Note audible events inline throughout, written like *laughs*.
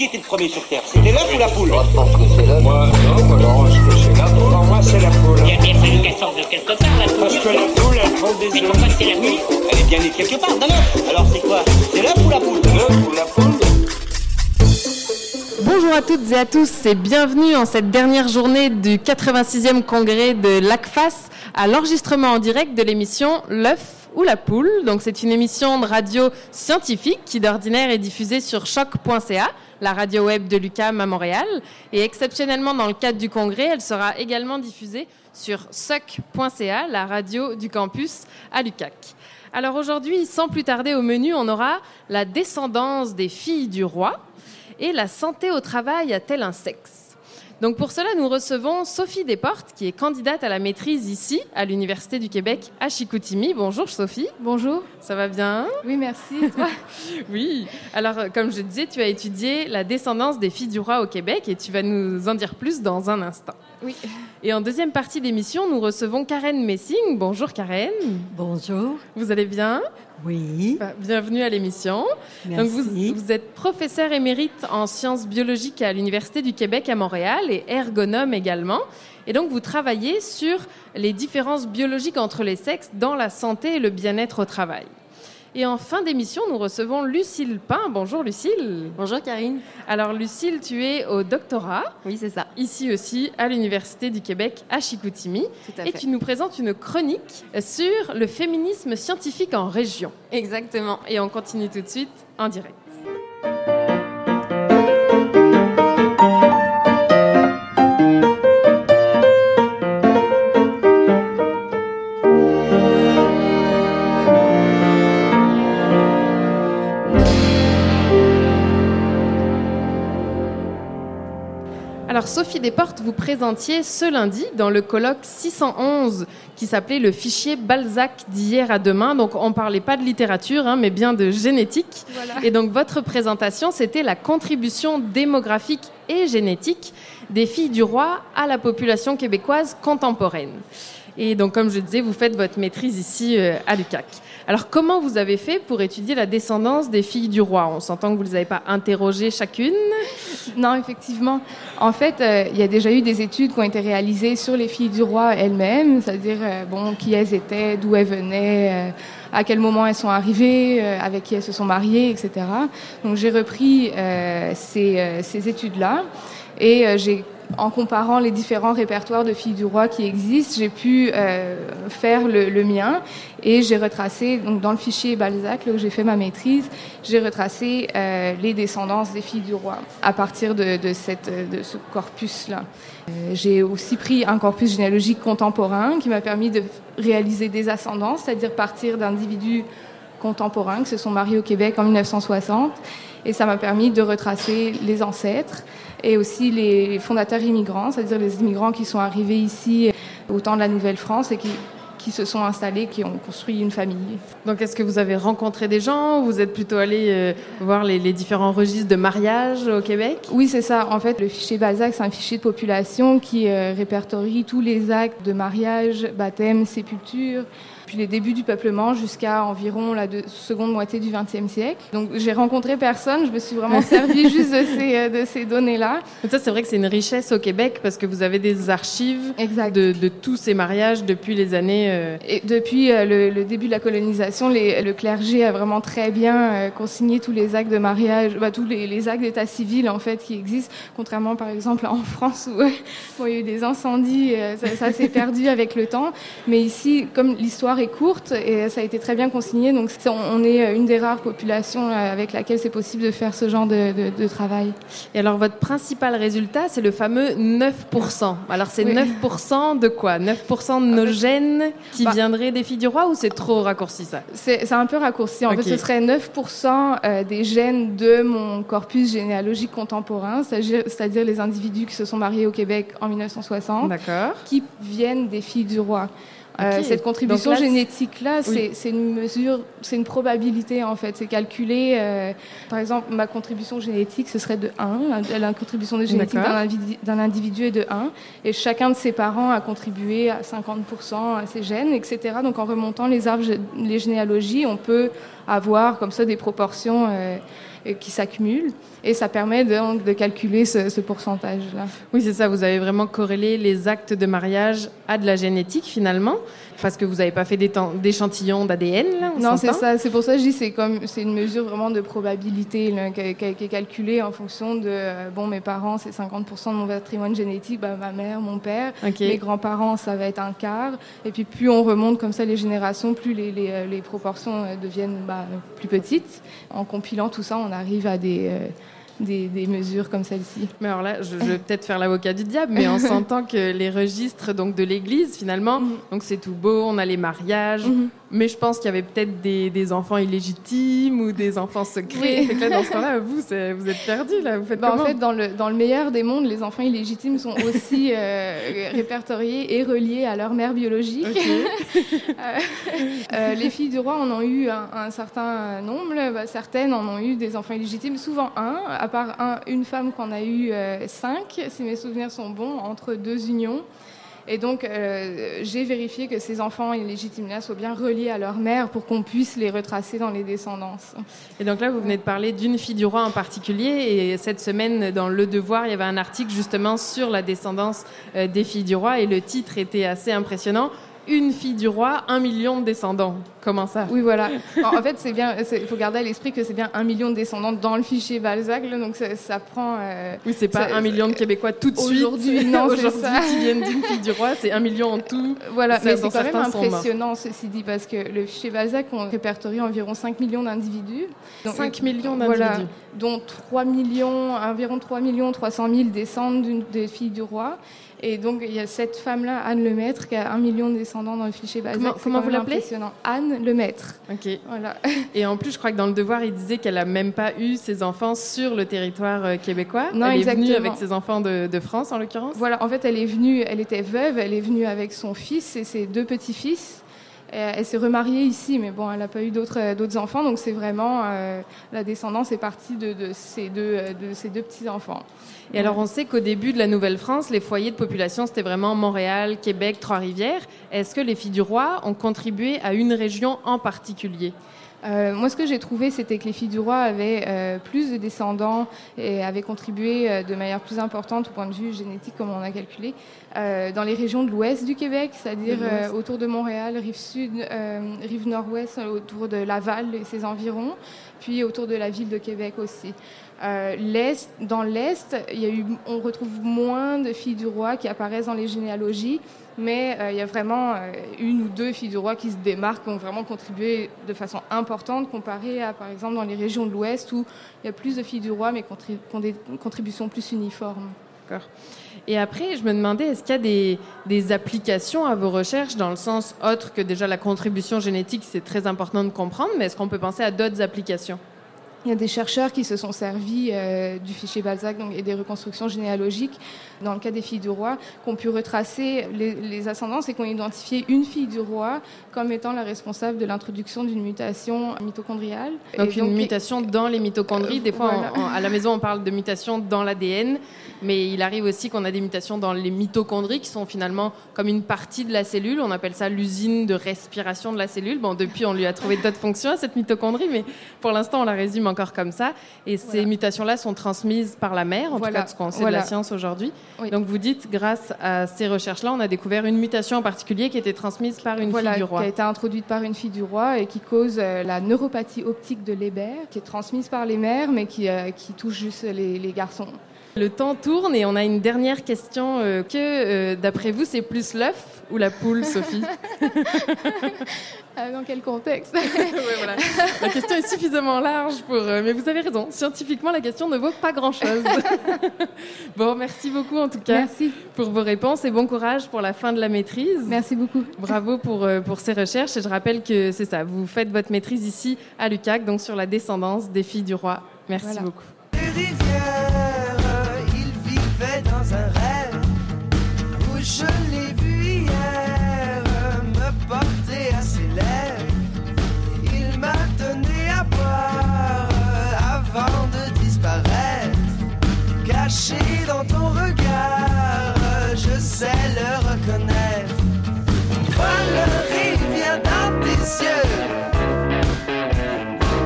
Qui était le premier sur Terre? C'était l'œuf ou la poule? Moi, je pense que c'est l'œuf. Moi, non, moi, je pense que c'est la poule. Pour moi, c'est la poule. Il a bien fallu qu'elle sorte de quelque part, la Parce poule. que la poule, elle prend des Mais œufs. pourquoi c'est la poule? Elle est bien née quelque part, d'un œuf. Alors c'est quoi? C'est l'œuf ou la poule? L'œuf ou la poule Bonjour à toutes et à tous et bienvenue en cette dernière journée du 86e congrès de l'ACFAS à l'enregistrement en direct de l'émission L'œuf ou la poule. Donc c'est une émission de radio scientifique qui d'ordinaire est diffusée sur choc.ca, la radio web de l'UCAM à Montréal. Et exceptionnellement dans le cadre du congrès, elle sera également diffusée sur soc.ca, la radio du campus à l'UCAC. Alors aujourd'hui, sans plus tarder au menu, on aura la descendance des filles du roi et la santé au travail a-t-elle un sexe? Donc pour cela, nous recevons Sophie Desportes, qui est candidate à la maîtrise ici, à l'Université du Québec, à Chicoutimi. Bonjour Sophie. Bonjour. Ça va bien? Oui, merci. Et *laughs* toi? Oui. Alors, euh, comme je disais, tu as étudié la descendance des filles du roi au Québec et tu vas nous en dire plus dans un instant. Oui. Et en deuxième partie d'émission, nous recevons Karen Messing. Bonjour Karen. Bonjour. Vous allez bien? Oui. Bah, Bienvenue à l'émission. Merci. Donc vous, vous êtes professeur émérite en sciences biologiques à l'Université du Québec à Montréal et ergonome également. Et donc vous travaillez sur les différences biologiques entre les sexes dans la santé et le bien-être au travail. Et en fin d'émission, nous recevons Lucille Pain. Bonjour Lucille. Bonjour Karine. Alors Lucille, tu es au doctorat, Oui, c'est ça. ici aussi à l'Université du Québec à Chicoutimi. Tout à Et fait. tu nous présentes une chronique sur le féminisme scientifique en région. Exactement. Et on continue tout de suite en direct. Alors Sophie Desportes, vous présentiez ce lundi dans le colloque 611 qui s'appelait le fichier Balzac d'hier à demain. Donc on parlait pas de littérature, hein, mais bien de génétique. Voilà. Et donc votre présentation, c'était la contribution démographique et génétique des filles du roi à la population québécoise contemporaine. Et donc comme je disais, vous faites votre maîtrise ici euh, à l'UQAC. Alors comment vous avez fait pour étudier la descendance des filles du roi? On s'entend que vous ne les avez pas interrogées chacune? Non, effectivement. En fait, euh, il y a déjà eu des études qui ont été réalisées sur les filles du roi elles-mêmes, c'est-à-dire euh, bon, qui elles étaient, d'où elles venaient, à quel moment elles sont arrivées, avec qui elles se sont mariées, etc. Donc j'ai repris ces, ces études-là et j'ai en comparant les différents répertoires de filles du roi qui existent, j'ai pu euh, faire le, mien et j'ai retracé, donc dans le fichier Balzac, là où j'ai fait ma maîtrise, j'ai retracé euh, les descendances des filles du roi à partir de ce corpus-là. Euh, j'ai aussi pris un corpus généalogique contemporain qui m'a permis de réaliser des ascendances, c'est-à-dire partir d'individus contemporains qui se sont mariés au Québec en 1960. Et ça m'a permis de retracer les ancêtres et aussi les fondateurs immigrants, c'est-à-dire les immigrants qui sont arrivés ici au temps de la Nouvelle-France et qui, qui se sont installés, qui ont construit une famille. Donc, est-ce que vous avez rencontré des gens ou Vous êtes plutôt allé euh, voir les, les différents registres de mariage au Québec? Oui, c'est ça. En fait, le fichier Balzac, c'est un fichier de population qui euh, répertorie tous les actes de mariage, baptême, sépulture, puis les débuts du peuplement jusqu'à environ la seconde moitié du XXe siècle. Donc, j'ai rencontré personne. Je me suis vraiment servi *laughs* juste de ces, euh, de ces données-là. Ça, c'est vrai que c'est une richesse au Québec parce que vous avez des archives de, de tous ces mariages depuis les années. euh, Et depuis euh, le, le début de la colonisation, les- le clergé a vraiment très bien euh, consigné tous les actes de mariage, bah, tous les, les actes d'état civil en fait qui existent, contrairement par exemple en *laughs* France où bon, il y a eu des incendies, ça, ça s'est perdu avec le temps. Mais ici, comme l'histoire est courte et ça a été très bien consigné, donc on, est euh, une des rares populations euh, avec laquelle c'est possible de faire ce genre de, de- de travail. Et alors, votre principal résultat, c'est le fameux 9%. Alors, c'est Oui. 9% de quoi? 9% de nos gènes qui bah- viendraient des filles du roi ou c'est trop raccourci ça? C'est un peu raccourci. En fait, ce serait 9% euh, des gènes de mon corpus généalogique contemporain, c'est-à-dire les individus qui se sont mariés au Québec en 1960, D'accord. qui viennent des filles du roi. Euh, cette contribution génétique-là, c'est Oui. c'est une mesure, c'est une probabilité en fait. C'est calculé. euh, par exemple, ma contribution génétique, ce serait de 1. La, contribution de génétique d'un individu, est de 1. Et chacun de ses parents a contribué à 50% à ses gènes, etc. Donc en remontant les arbres, les généalogies, on peut avoir comme ça des proportions euh, qui s'accumulent. Et ça permet de, de calculer ce, ce pourcentage-là. Oui, c'est ça. Vous avez vraiment corrélé les actes de mariage à de la génétique finalement, parce que vous n'avez pas fait d'échantillons d'ADN. Non, c'est ça. C'est pour ça que je dis c'est comme c'est une mesure vraiment de probabilité là, qui, qui, qui, est calculée en fonction de euh, bon mes parents c'est 50% de mon patrimoine génétique, bah, ma mère, mon père, okay. mes grands-parents ça va être un quart. Et puis plus on remonte comme ça les générations, plus les, les, les proportions euh, deviennent bah, plus petites. En compilant tout ça, on arrive à des euh, des, des, mesures comme celle-ci. Mais alors là, je, je vais peut-être faire l'avocat du diable, mais on *laughs* s'entend que les registres donc de l'Église, finalement, mm -hmm. donc c'est tout beau, on a les mariages, mm -hmm. Mais je pense qu'il y avait peut-être des, des, enfants illégitimes ou des enfants secrets. Oui. Là, dans ce temps-là, vous, vous êtes perdus là. Vous faites bah, en fait, dans le, dans le meilleur des mondes, les enfants illégitimes sont aussi euh, répertoriés et reliés à leur mère biologique. Okay. *laughs* euh, les filles du roi en ont eu un, un certain nombre. Bah, certaines en ont eu des enfants illégitimes, souvent un. À part un, une femme qu'on a eu euh, cinq, si mes souvenirs sont bons, entre deux unions. Et donc, euh, j'ai vérifié que ces enfants illégitimes-là soient bien reliés à leur mère pour qu'on puisse les retracer dans les descendances. Et donc là, vous venez de parler d'une fille du roi en particulier. Et cette semaine, dans Le Devoir, il y avait un article justement sur la descendance euh, des filles du roi. Et le titre était assez impressionnant une fille du roi, un million de descendants. Comment ça? Oui, voilà. en fait, c'est bien. Il faut garder à l'esprit que c'est bien un million de descendants dans le fichier Balzac, donc ça, ça prend. Euh, oui, c'est pas un million de Québécois tout de suite. Aujourd'hui, non, aujourd'hui, qui viennent d'une fille du roi, c'est un million en tout. Voilà, mais c'est quand même impressionnant, ceci dit, parce que le fichier Balzac, on répertorie environ 5 millions d'individus. 5 millions d'individus. Voilà, dont 3 millions, environ 3 millions 300 000 descendent d'une des filles du roi. Et donc, il y a cette femme-là, Anne Lemaître, qui a un million de descendants dans le fichier Balzac. Comment, comment vous l'appelez Anne Lemaître. Ok. Voilà. *laughs* Et en plus, je crois que dans le Devoir, il disait qu'elle n'a même pas eu ses enfants sur le territoire euh, québécois. Non, elle exactement. est venue avec ses enfants de, de France, en l'occurrence. Voilà, en fait, elle est venue, elle était veuve, elle est venue avec son fils et ses deux petits-fils. Elle s'est remariée ici, mais bon, elle n'a pas eu d'autres d'autres enfants, donc c'est vraiment euh, la descendance est partie de, de ces deux de ces deux petits enfants. Et alors, on sait qu'au début de la Nouvelle-France, les foyers de population, c'était vraiment Montréal, Québec, Trois-Rivières. Est-ce que les filles du roi ont contribué à une région en particulier? Euh, moi, ce que j'ai trouvé, c'était que les filles du roi avaient euh, plus de descendants et avaient contribué euh, de manière plus importante au point de vue génétique, comme on a calculé, dans les régions de l'ouest du Québec, c'est-à-dire autour de Montréal, rive sud, rive nord-ouest, autour de Laval et ses environs, puis autour de la ville de Québec aussi. L'est, dans l'est, il y a eu, on retrouve moins de filles du roi qui apparaissent dans les généalogies, mais euh, il y a vraiment euh, une ou deux filles du roi qui se démarquent, qui ont vraiment contribué de façon importante comparé à, par exemple, dans les régions de l'ouest où il y a plus de filles du roi, mais qui ont des contributions plus uniformes. D'accord. Et après, je me demandais, est-ce qu'il y a des, des, applications à vos recherches dans le sens autre que déjà la contribution génétique, c'est très important de comprendre, mais est-ce qu'on peut penser à d'autres applications? Il y a des chercheurs qui se sont servis euh, du fichier Balzac donc, et des reconstructions généalogiques, dans le cas des filles du roi, qui ont pu retracer les, les ascendances et qui ont identifié une fille du roi comme étant la responsable de l'introduction d'une mutation mitochondriale. Donc, et une donc, mutation dans les mitochondries. Des fois, voilà. à la maison, on parle de mutation dans l'ADN, mais il arrive aussi qu'on a des mutations dans les mitochondries qui sont finalement comme une partie de la cellule. On appelle ça l'usine de respiration de la cellule. Bon, depuis, on lui a trouvé d'autres fonctions à cette mitochondrie, mais pour l'instant, on la résume encore comme ça. Et voilà. ces mutations-là sont transmises par la mère, en voilà. tout cas, ce qu'on sait voilà. de la science aujourd'hui. Oui. Donc, vous dites, grâce à ces recherches-là, on a découvert une mutation en particulier qui était transmise par une fille du roi. qui a été introduite par une fille du roi et qui cause euh, la neuropathie optique de Leber, qui est transmise par les mères, mais qui, euh, qui touche juste les, les garçons. Le temps tourne et on a une dernière question. Euh, que, euh, d'après vous, c'est plus l'œuf ou la poule, Sophie *laughs* Dans quel contexte ouais, voilà. La question est suffisamment large pour. Euh, mais vous avez raison. Scientifiquement, la question ne vaut pas grand-chose. *laughs* bon, merci beaucoup en tout cas merci. pour vos réponses et bon courage pour la fin de la maîtrise. Merci beaucoup. Bravo pour, pour ces recherches. Et je rappelle que c'est ça. Vous faites votre maîtrise ici à l'UCAC, donc sur la descendance des filles du roi. Merci voilà. beaucoup.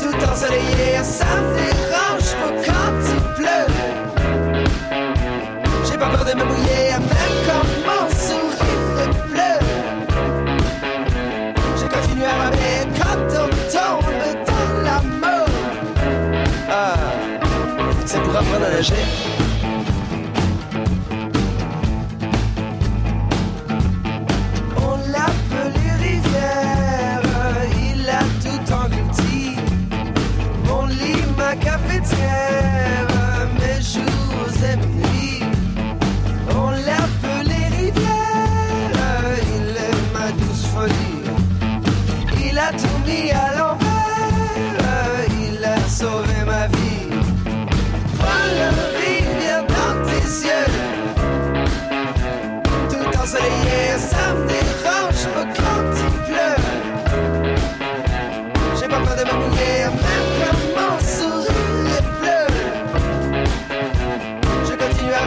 Tout ensoleillé, ça me dérange pas quand il pleut. J'ai pas peur de me mouiller, même quand mon sourire est bleu. Je continue à ramer, quand on tombe dans la mort. Ah, c'est pour apprendre à nager.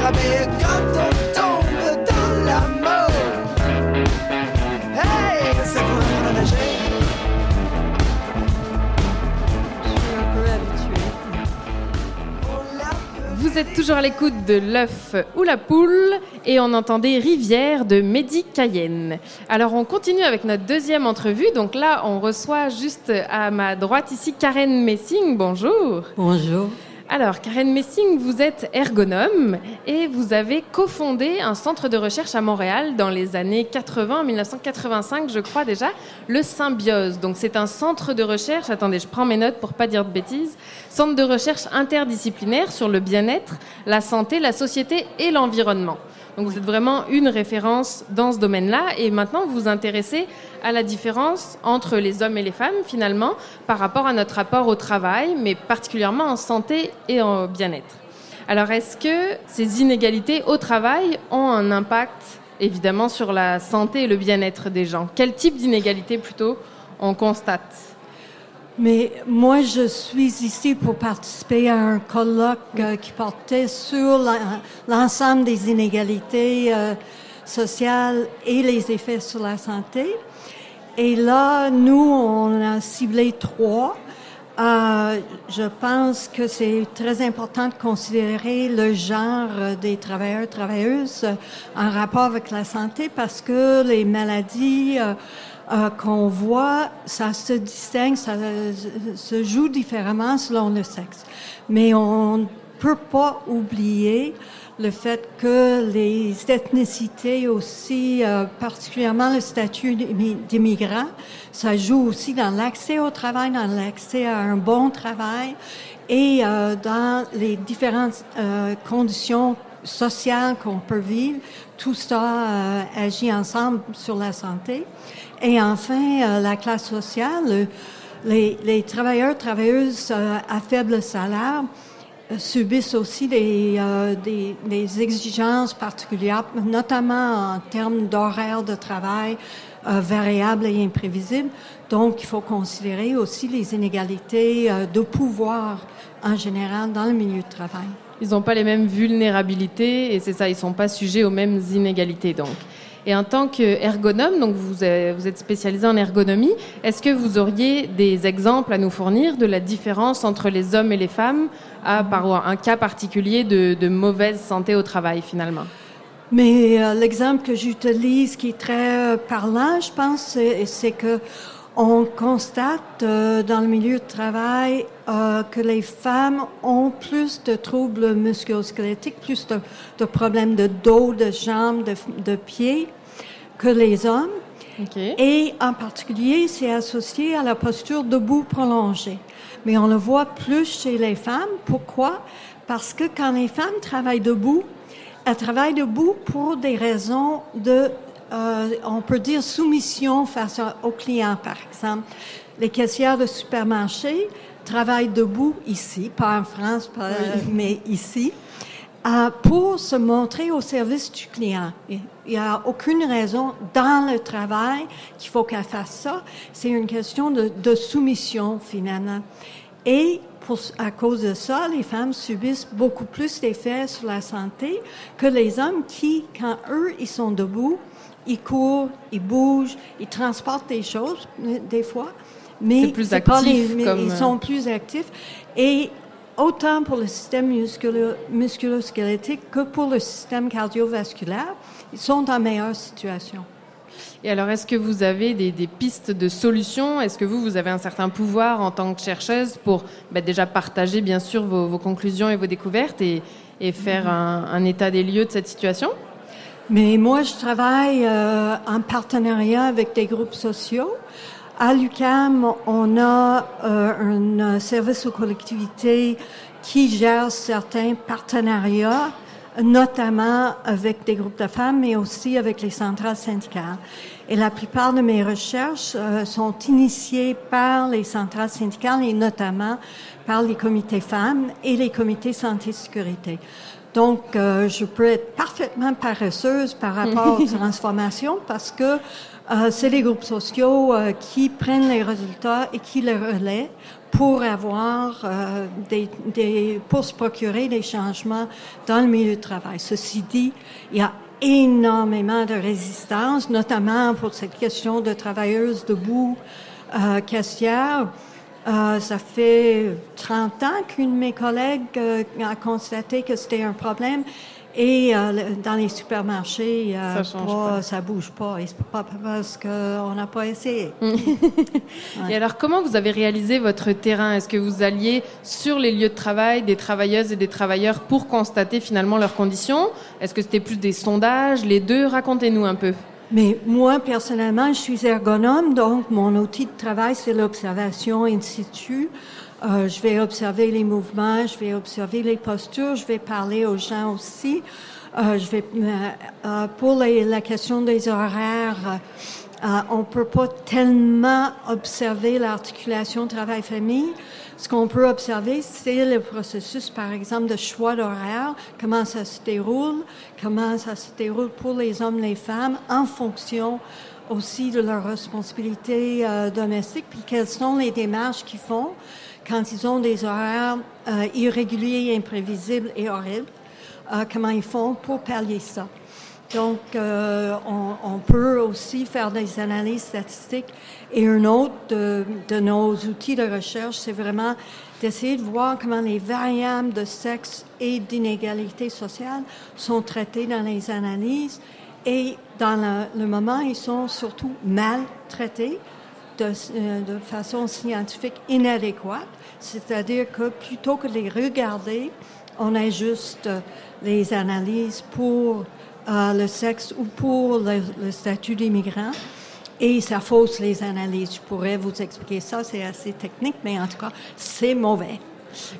Hey, Vous êtes toujours à l'écoute de l'œuf ou la poule et on entendait Rivière de Mehdi Cayenne. Alors on continue avec notre deuxième entrevue. Donc là, on reçoit juste à ma droite ici Karen Messing. Bonjour. Bonjour. Alors, Karen Messing, vous êtes ergonome et vous avez cofondé un centre de recherche à Montréal dans les années 80, 1985, je crois déjà, le Symbiose. Donc, c'est un centre de recherche, attendez, je prends mes notes pour pas dire de bêtises, centre de recherche interdisciplinaire sur le bien-être, la santé, la société et l'environnement. Donc, vous êtes vraiment une référence dans ce domaine-là et maintenant, vous vous intéressez à la différence entre les hommes et les femmes, finalement, par rapport à notre rapport au travail, mais particulièrement en santé et en bien-être. Alors, est-ce que ces inégalités au travail ont un impact, évidemment, sur la santé et le bien-être des gens? Quel type d'inégalité, plutôt, on constate? Mais moi, je suis ici pour participer à un colloque euh, qui portait sur l'ensemble des inégalités euh, sociales et les effets sur la santé. Et là, nous, on a ciblé trois. Euh, je pense que c'est très important de considérer le genre des travailleurs travailleuses en rapport avec la santé parce que les maladies euh, euh, qu'on voit, ça se distingue, ça se joue différemment selon le sexe. Mais on ne peut pas oublier le fait que les ethnicités aussi, euh, particulièrement le statut d'immi- d'immigrant, ça joue aussi dans l'accès au travail, dans l'accès à un bon travail et euh, dans les différentes euh, conditions sociales qu'on peut vivre. Tout ça euh, agit ensemble sur la santé. Et enfin, euh, la classe sociale, le- les, les travailleurs, travailleuses euh, à faible salaire subissent aussi des, euh, des, exigences particulières, notamment en termes d'horaire de travail euh, variables et imprévisibles. Donc, il faut considérer aussi les inégalités euh, de pouvoir en général dans le milieu de travail. Ils n'ont pas les mêmes vulnérabilités et c'est ça, ils ne sont pas sujets aux mêmes inégalités donc. Et en tant qu'ergonome, donc vous êtes spécialisé en ergonomie, est-ce que vous auriez des exemples à nous fournir de la différence entre les hommes et les femmes à par un cas particulier de, de mauvaise santé au travail finalement? Mais euh, l'exemple que j'utilise qui est très euh, parlant, je pense, c'est que on constate euh, dans le milieu de travail euh, que les femmes ont plus de troubles musculosquelettiques, plus de, de problèmes de dos, de jambes, de, de pieds que les hommes. Et en particulier, c'est associé à la posture debout prolongée. Mais on le voit plus chez les femmes. Pourquoi? Parce que quand les femmes travaillent debout, elles travaillent debout pour des raisons de, euh, on peut dire, soumission face aux clients, par exemple. Les caissières de supermarché travaillent debout ici, pas en France, pas- mais ici pour se montrer au service du client. Il n'y a aucune raison dans le travail qu'il faut qu'elle fasse ça. C'est une question de, de soumission finalement. Et pour, à cause de ça, les femmes subissent beaucoup plus d'effets sur la santé que les hommes qui, quand eux, ils sont debout, ils courent, ils bougent, ils transportent des choses euh, des fois, mais C'est plus pas les- actif mais comme, ils euh, sont plus actifs et autant pour le système musculo- musculo-squelettique que pour le système cardiovasculaire. Ils sont en meilleure situation. Et alors, est-ce que vous avez des, des pistes de solutions? Est-ce que vous, vous avez un certain pouvoir en tant que chercheuse pour bah, déjà partager, bien sûr, vos, vos conclusions et vos découvertes et, et faire un, un état des lieux de cette situation? Mais moi, je travaille euh, en partenariat avec des groupes sociaux. À l'UCAM, on a euh, un service aux collectivités qui gère certains partenariats, notamment avec des groupes de femmes, mais aussi avec les centrales syndicales. Et la plupart de mes recherches euh, sont initiées par les centrales syndicales et notamment par les comités femmes et les comités santé-sécurité. Donc, euh, je peux être parfaitement paresseuse par rapport aux *laughs* transformations parce que euh, c'est les groupes sociaux euh, qui prennent les résultats et qui les relaient pour avoir euh, des, des, pour se procurer des changements dans le milieu de travail. Ceci dit, il y a énormément de résistance, notamment pour cette question de travailleuses debout, euh, caissières. Euh, ça fait 30 ans qu'une de mes collègues euh, a constaté que c'était un problème. Et euh, dans les supermarchés, euh, Ça ça bouge pas. Et c'est pas parce qu'on n'a pas essayé. *laughs* Et alors, comment vous avez réalisé votre terrain? Est-ce que vous alliez sur les lieux de travail des travailleuses et des travailleurs pour constater finalement leurs conditions? Est-ce que c'était plus des sondages? Les deux? Racontez-nous un peu. Mais moi, personnellement, je suis ergonome, donc mon outil de travail, c'est l'observation in situ. Euh, je vais observer les mouvements, je vais observer les postures, je vais parler aux gens aussi. Euh, je vais, euh, euh, pour les- la question des horaires, euh, on peut pas tellement observer l'articulation travail-famille. Ce qu'on peut observer, c'est le processus, par exemple, de choix d'horaire, comment ça se déroule, comment ça se déroule pour les hommes, les femmes, en fonction aussi de leurs responsabilités euh, domestiques, puis quelles sont les démarches qu'ils font quand ils ont des horaires euh, irréguliers, imprévisibles et horribles, euh, comment ils font pour pallier ça. Donc, euh, on, on peut aussi faire des analyses statistiques. Et un autre de, de nos outils de recherche, c'est vraiment d'essayer de voir comment les variables de sexe et d'inégalité sociale sont traitées dans les analyses. Et dans le, le moment, ils sont surtout mal traités de, euh, de façon scientifique inadéquate. C'est-à-dire que plutôt que de les regarder, on ajuste les analyses pour euh, le sexe ou pour le, le statut d'immigrant. Et ça fausse les analyses. Je pourrais vous expliquer ça, c'est assez technique, mais en tout cas, c'est mauvais.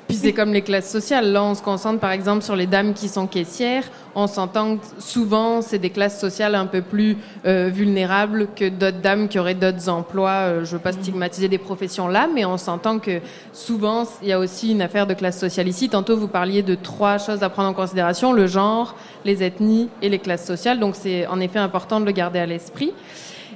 Puis c'est comme les classes sociales. Là, on se concentre par exemple sur les dames qui sont caissières. On s'entend que souvent, c'est des classes sociales un peu plus euh, vulnérables que d'autres dames qui auraient d'autres emplois. Euh, je veux pas stigmatiser des professions là, mais on s'entend que souvent, il y a aussi une affaire de classe sociale ici. Tantôt, vous parliez de trois choses à prendre en considération le genre, les ethnies et les classes sociales. Donc, c'est en effet important de le garder à l'esprit.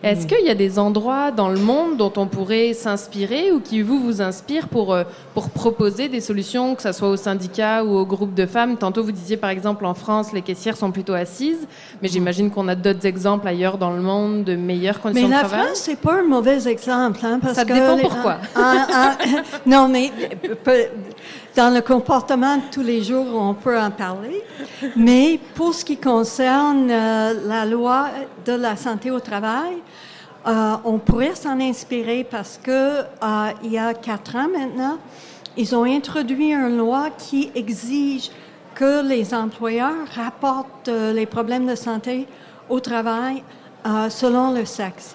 Est-ce qu'il y a des endroits dans le monde dont on pourrait s'inspirer ou qui vous vous inspirent pour euh, pour proposer des solutions, que ce soit au syndicat ou au groupe de femmes? Tantôt vous disiez par exemple en France les caissières sont plutôt assises, mais j'imagine qu'on a d'autres exemples ailleurs dans le monde de meilleures Mais conditions de la travail. France, c'est pas un mauvais exemple, hein, parce Ça que dépend les- pourquoi. Ah, *laughs* ah, non, mais peu- dans le comportement de tous les jours, on peut en parler. Mais pour ce qui concerne euh, la loi de la santé au travail, euh, on pourrait s'en inspirer parce que euh, il y a quatre ans maintenant, ils ont introduit une loi qui exige que les employeurs rapportent euh, les problèmes de santé au travail euh, selon le sexe.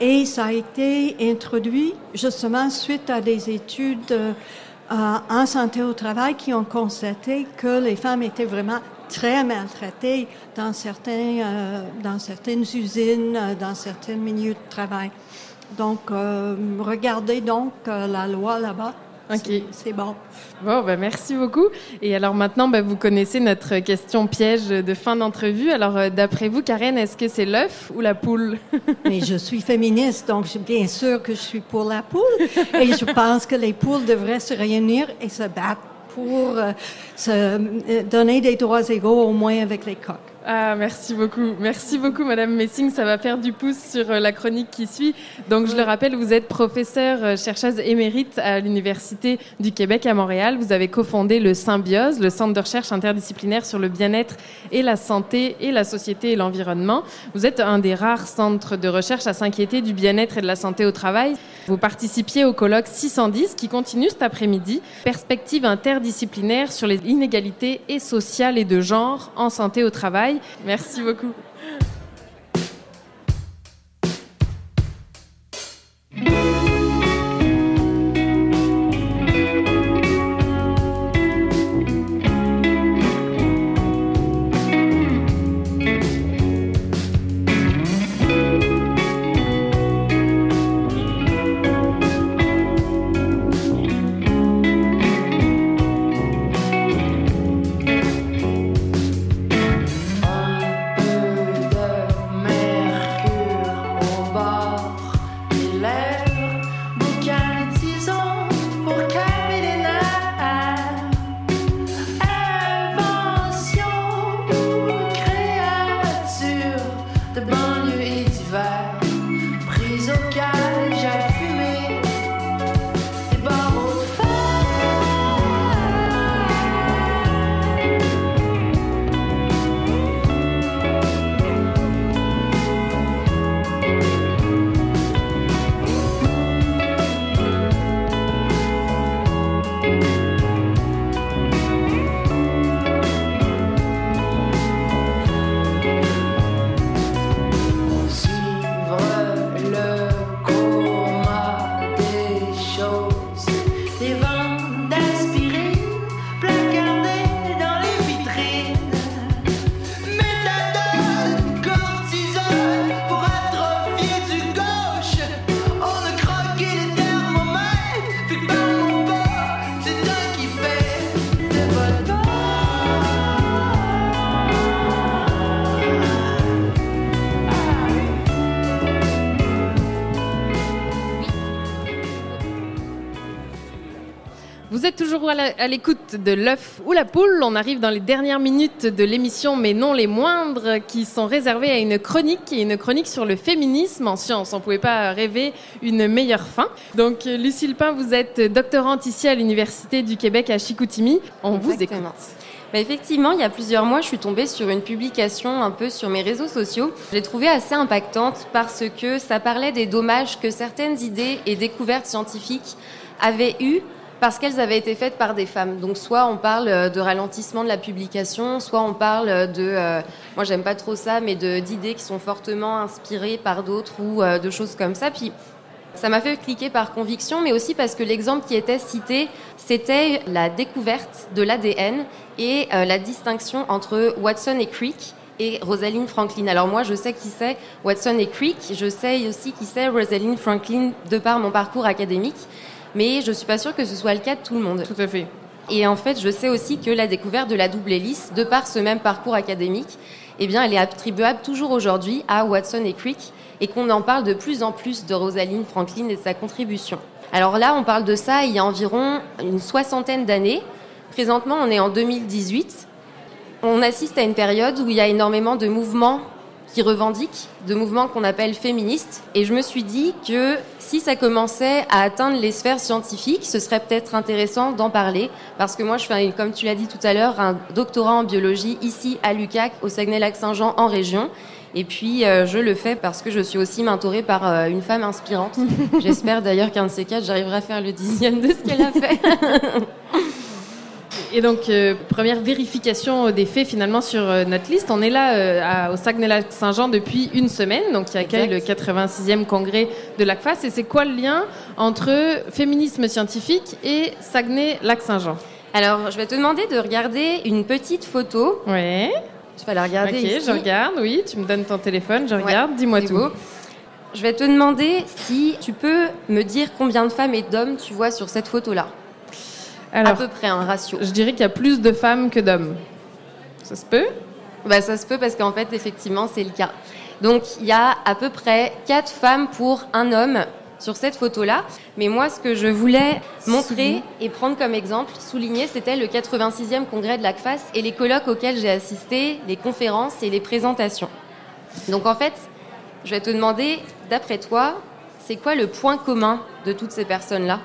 Et ça a été introduit justement suite à des études euh, en santé au travail qui ont constaté que les femmes étaient vraiment très maltraitées dans certains, euh, dans certaines usines, euh, dans certains milieux de travail. Donc, euh, regardez donc la loi là-bas. Ok. C'est- bon. Bon, ben, merci beaucoup. Et alors maintenant, ben, vous connaissez notre question piège de fin d'entrevue. Alors euh, d'après vous, Karen, est-ce que c'est l'œuf ou la poule? *laughs* Mais je suis féministe, donc bien sûr que je suis pour la poule. Et je pense que les poules devraient se réunir et se battre pour euh, se euh, donner des droits égaux au moins avec les coqs. Ah, merci beaucoup. Merci beaucoup, Madame Messing. Ça va faire du pouce sur euh, la chronique qui suit. Donc, je le rappelle, vous êtes professeure euh, chercheuse émérite à l'Université du Québec à Montréal. Vous avez cofondé le Symbiose, le centre de recherche interdisciplinaire sur le bien-être et la santé et la société et l'environnement. Vous êtes un des rares centres de recherche à s'inquiéter du bien-être et de la santé au travail. Vous participiez au colloque 610 qui continue cet après-midi. Perspective interdisciplinaire sur les inégalités et sociales et de genre en santé au travail. Merci beaucoup. my à l'écoute de l'œuf ou la poule. On arrive dans les dernières minutes de l'émission, mais non les moindres, qui sont réservées à une chronique, et une chronique sur le féminisme en sciences. On ne pouvait pas rêver une meilleure fin. Donc, Lucille Pain, vous êtes doctorante ici à l'Université du Québec à Chicoutimi. On vous écoute. Bah effectivement, il y a plusieurs mois, je suis tombée sur une publication un peu sur mes réseaux sociaux. Je l'ai trouvée assez impactante parce que ça parlait des dommages que certaines idées et découvertes scientifiques avaient eu parce qu'elles avaient été faites par des femmes. Donc soit on parle euh, de ralentissement de la publication, soit on parle de, euh, moi j'aime pas trop ça, mais d'idées qui sont fortement inspirées par d'autres ou euh, de choses comme ça. Puis ça m'a fait cliquer par conviction, mais aussi parce que l'exemple qui était cité, c'était la découverte de l'ADN et la distinction entre Watson et Crick et Rosalind Franklin. Alors moi, je sais qui c'est Watson et Crick, je sais aussi qui c'est Rosalind Franklin de par mon parcours académique mais je suis pas sûre que ce soit le cas de tout le monde. Tout à fait. Et en fait, je sais aussi que la découverte de la double hélice, de par ce même parcours académique, eh bien, elle est attribuable toujours aujourd'hui à Watson et Crick, et qu'on en parle de plus en plus de Rosalind Franklin et de sa contribution. Alors là, on parle de ça il y a environ une soixantaine d'années. Présentement, on est en 2018. On assiste à une période où il y a énormément de mouvements qui revendiquent, de mouvements qu'on appelle féministes. Et je me suis dit que si ça commençait à atteindre les sphères scientifiques, ce serait peut-être intéressant d'en parler, parce que moi, je fais, comme tu l'as dit tout à l'heure, un doctorat en biologie ici à l'UCAC, au Saguenay-Lac-Saint-Jean, en région. Et puis, euh, je le fais parce que je suis aussi mentorée par euh, une femme inspirante. *laughs* J'espère d'ailleurs qu'un de ces quatre, j'arriverai à faire le dixième de ce qu'elle a fait. *laughs* Et donc, euh, première vérification des faits finalement sur euh, notre liste. On est là euh, au Saguenay-Lac-Saint-Jean depuis une semaine, donc qui accueille le 86e congrès de l'ACFAS. Et c'est quoi le lien entre féminisme scientifique et Saguenay-Lac-Saint-Jean? Alors, je vais te demander de regarder une petite photo. Oui. Tu vas la regarder Ok, je regarde, oui. Tu me donnes ton téléphone, je regarde. Dis-moi tout. Je vais te demander si tu peux me dire combien de femmes et d'hommes tu vois sur cette photo-là. Alors, à peu près un ratio. Je dirais qu'il y a plus de femmes que d'hommes. Ça se peut? Bah, Ça se peut parce qu'en fait, effectivement, c'est le cas. Donc, il y a à peu près 4 femmes pour un homme sur cette photo-là. Mais moi, ce que je voulais montrer et prendre comme exemple, souligner, c'était le 86e congrès de l'ACFAS et les colloques auxquels j'ai assisté, les conférences et les présentations. Donc en fait, je vais te demander, d'après toi, c'est quoi le point commun de toutes ces personnes-là?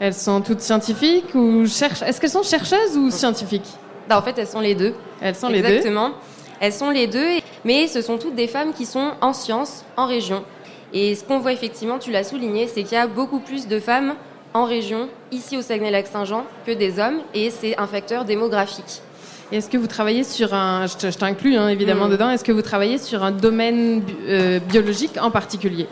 Elles sont toutes scientifiques ou cherchent Est-ce qu'elles sont chercheuses ou scientifiques? Bah, En fait, elles sont les deux. Elles sont les deux Exactement. Elles sont les deux, mais ce sont toutes des femmes qui sont en sciences, en région. Et ce qu'on voit effectivement, tu l'as souligné, c'est qu'il y a beaucoup plus de femmes en région, ici au Saguenay-Lac-Saint-Jean, que des hommes, et c'est un facteur démographique. Est-ce que vous travaillez sur un, je t'inclus hein, évidemment mm. dedans, est-ce que vous travaillez sur un domaine euh, biologique en particulier?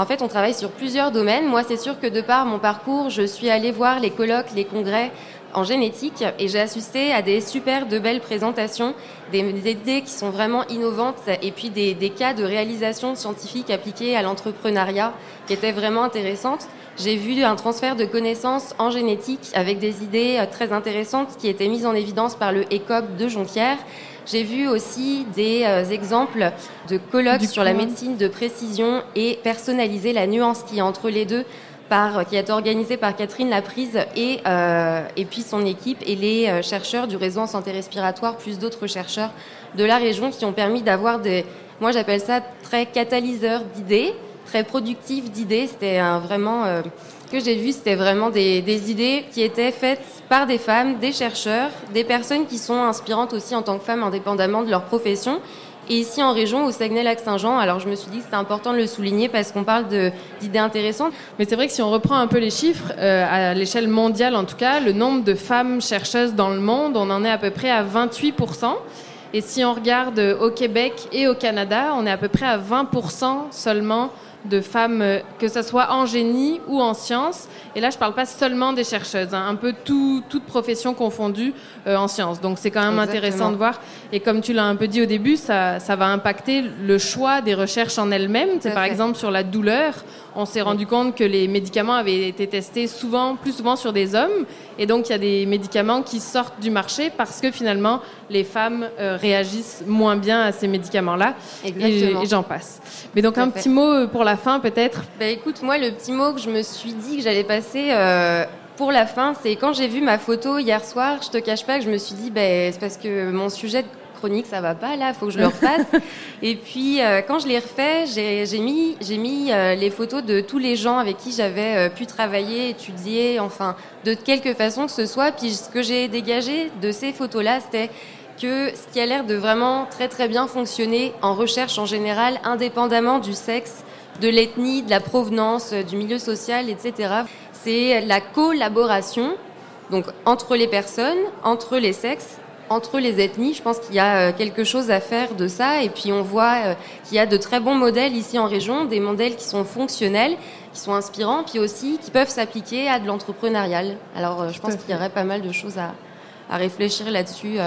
En fait, on travaille sur plusieurs domaines. Moi, c'est sûr que de par mon parcours, je suis allée voir les colloques, les congrès en génétique et j'ai assisté à des super de belles présentations, des, idées qui sont vraiment innovantes et puis des, cas de réalisation scientifique appliquée à l'entrepreneuriat qui étaient vraiment intéressantes. J'ai vu un transfert de connaissances en génétique avec des idées euh, très intéressantes qui étaient mises en évidence par le ECOP de Jonquière. J'ai vu aussi des euh, exemples de colloques sur la médecine de précision et personnaliser la nuance qui est entre les deux par, qui a été organisée par Catherine Laprise et, euh, et puis son équipe et les chercheurs du réseau en santé respiratoire, plus d'autres chercheurs de la région qui ont permis d'avoir des, moi j'appelle ça très catalyseurs d'idées très productif d'idées. C'était vraiment euh, que j'ai vu, c'était vraiment des, idées qui étaient faites par des femmes, des chercheurs, des personnes qui sont inspirantes aussi en tant que femmes, indépendamment de leur profession. Et ici en région, au Saguenay-Lac-Saint-Jean, alors je me suis dit que c'était important de le souligner parce qu'on parle d'idées intéressantes. Mais c'est vrai que si on reprend un peu les chiffres, euh, à l'échelle mondiale en tout cas, le nombre de femmes chercheuses dans le monde, on en est à peu près à 28% et si on regarde au Québec et au Canada, on est à peu près à 20% seulement de femmes, euh, que ce soit en génie ou en sciences. Et là, je ne parle pas seulement des chercheuses, hein, un peu tout, toute profession confondue euh, en sciences. Donc c'est quand même intéressant de voir. Et comme tu l'as un peu dit au début, ça, ça va impacter le choix des recherches en elles-mêmes. C'est par exemple sur la douleur on s'est rendu compte que les médicaments avaient été testés souvent, plus souvent sur des hommes. Et donc, il y a des médicaments qui sortent du marché parce que finalement, les femmes euh, réagissent moins bien à ces médicaments-là. Et, j'en passe. Mais donc, un petit mot pour la fin, peut-être? Bah, Écoute, moi, le petit mot que je me suis dit que j'allais passer. Euh, pour la fin, c'est quand j'ai vu ma photo hier soir, je te cache pas que je me suis dit, ben, c'est parce que mon sujet chronique, ça va pas là, faut que je le *laughs* refasse. et puis euh, quand je l'ai refait, j'ai mis, j'ai mis euh, les photos de tous les gens avec qui j'avais euh, pu travailler, étudier, enfin de quelque façon que ce soit. Puis ce que j'ai dégagé de ces photos-là, c'était que ce qui a l'air de vraiment très très bien fonctionner en recherche en général, indépendamment du sexe, de l'ethnie, de la provenance, du milieu social, etc. C'est la collaboration donc entre les personnes, entre les sexes, entre les ethnies. Je pense qu'il y a euh, quelque chose à faire de ça. Et puis on voit euh, qu'il y a de très bons modèles ici en région, des modèles qui sont fonctionnels, qui sont inspirants, puis aussi qui peuvent s'appliquer à de l'entrepreneurial. Alors euh, je pense qu'il y aurait pas mal de choses à, à réfléchir là-dessus.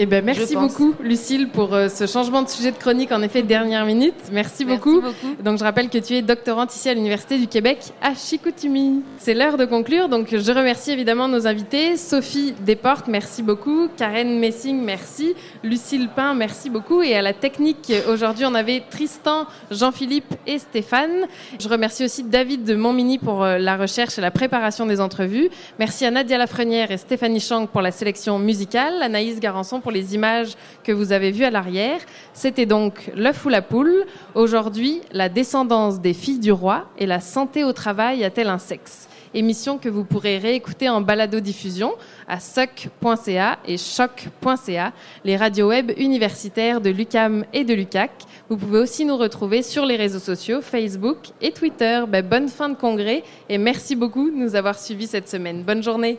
Eh ben, merci beaucoup, Lucille, pour euh, ce changement de sujet de chronique, en effet, dernière minute. Merci, beaucoup. Donc, je rappelle que tu es doctorante ici à l'Université du Québec à Chicoutimi. C'est l'heure de conclure. Donc, je remercie évidemment nos invités. Sophie Desportes, merci beaucoup. Karen Messing, merci. Lucille Pain, merci beaucoup. Et à la technique, aujourd'hui, on avait Tristan, Jean-Philippe et Stéphane. Je remercie aussi David de Montmini pour euh, la recherche et la préparation des entrevues. Merci à Nadia Lafrenière et Stéphanie Chang pour la sélection musicale. Anaïs Garançon pour les images que vous avez vues à l'arrière. C'était donc l'œuf ou la poule. Aujourd'hui, la descendance des filles du roi et la santé au travail a-t-elle un sexe? Émission que vous pourrez réécouter en balado-diffusion à soc.ca et choc.ca, les radios web universitaires de l'UCAM et de l'UCAC. Vous pouvez aussi nous retrouver sur les réseaux sociaux, Facebook et Twitter. Ben, bonne fin de congrès et merci beaucoup de nous avoir suivis cette semaine. Bonne journée.